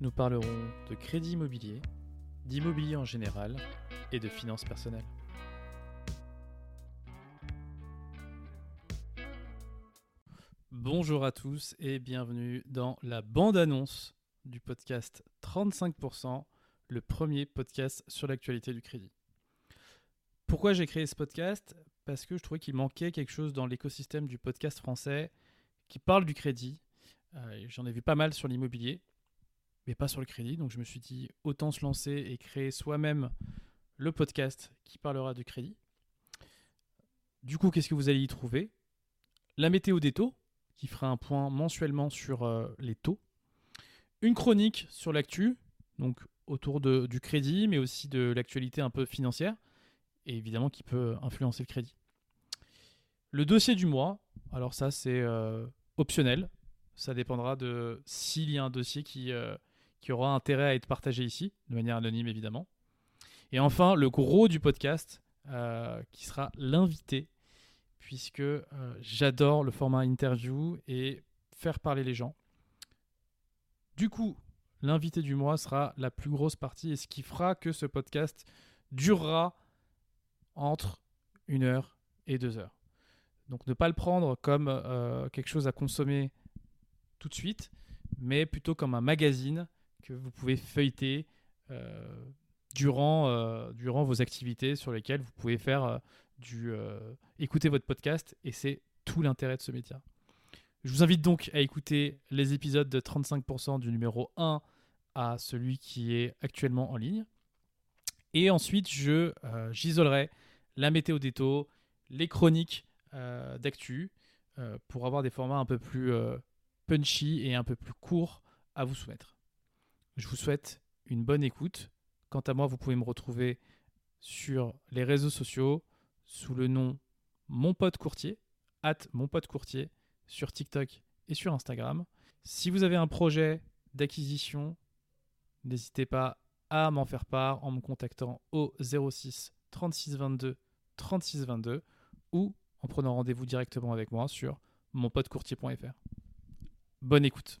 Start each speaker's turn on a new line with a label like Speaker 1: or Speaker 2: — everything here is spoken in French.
Speaker 1: Nous parlerons de crédit immobilier, d'immobilier en général et de finances personnelles. Bonjour à tous et bienvenue dans la bande-annonce du podcast 35%, le premier podcast sur l'actualité du crédit. Pourquoi j'ai créé ce podcast? Parce que je trouvais qu'il manquait quelque chose dans l'écosystème du podcast français qui parle du crédit. Euh, J'en ai vu pas mal sur l'immobilier, mais pas sur le crédit. Donc je me suis dit, autant se lancer et créer soi-même le podcast qui parlera du crédit. Du coup, qu'est-ce que vous allez y trouver? La météo des taux, qui fera un point mensuellement sur euh, les taux. Une chronique sur l'actu, donc autour de- du crédit, mais aussi de l'actualité un peu financière, et évidemment qui peut influencer le crédit. Le dossier du mois, alors ça c'est euh, optionnel, ça dépendra de s'il y a un dossier qui, euh, qui aura intérêt à être partagé ici, de manière anonyme évidemment. Et enfin, le gros du podcast, euh, qui sera l'invité, puisque euh, j'adore le format interview et faire parler les gens. Du coup, l'invité du mois sera la plus grosse partie et ce qui fera que ce podcast durera entre une heure et deux heures. Donc ne pas le prendre comme euh, quelque chose à consommer tout de suite, mais plutôt comme un magazine que vous pouvez feuilleter euh, durant, euh, durant vos activités sur lesquelles vous pouvez faire euh, du écouter votre podcast et c'est tout l'intérêt de ce métier. Je vous invite donc à écouter les épisodes de 35% du numéro 1 à celui qui est actuellement en ligne. Et ensuite, je euh, j'isolerai la météo des taux, les chroniques d'actu pour avoir des formats un peu plus punchy et un peu plus courts à vous soumettre. Je vous souhaite une bonne écoute. Quant à moi, vous pouvez me retrouver sur les réseaux sociaux sous le nom Mon Pote Courtier, at Mon sur TikTok et sur Instagram. Si vous avez un projet d'acquisition, n'hésitez pas à m'en faire part en me contactant au 06 36 22 36 22 ou en prenant rendez-vous directement avec moi sur monpotecourtier.fr. Bonne écoute.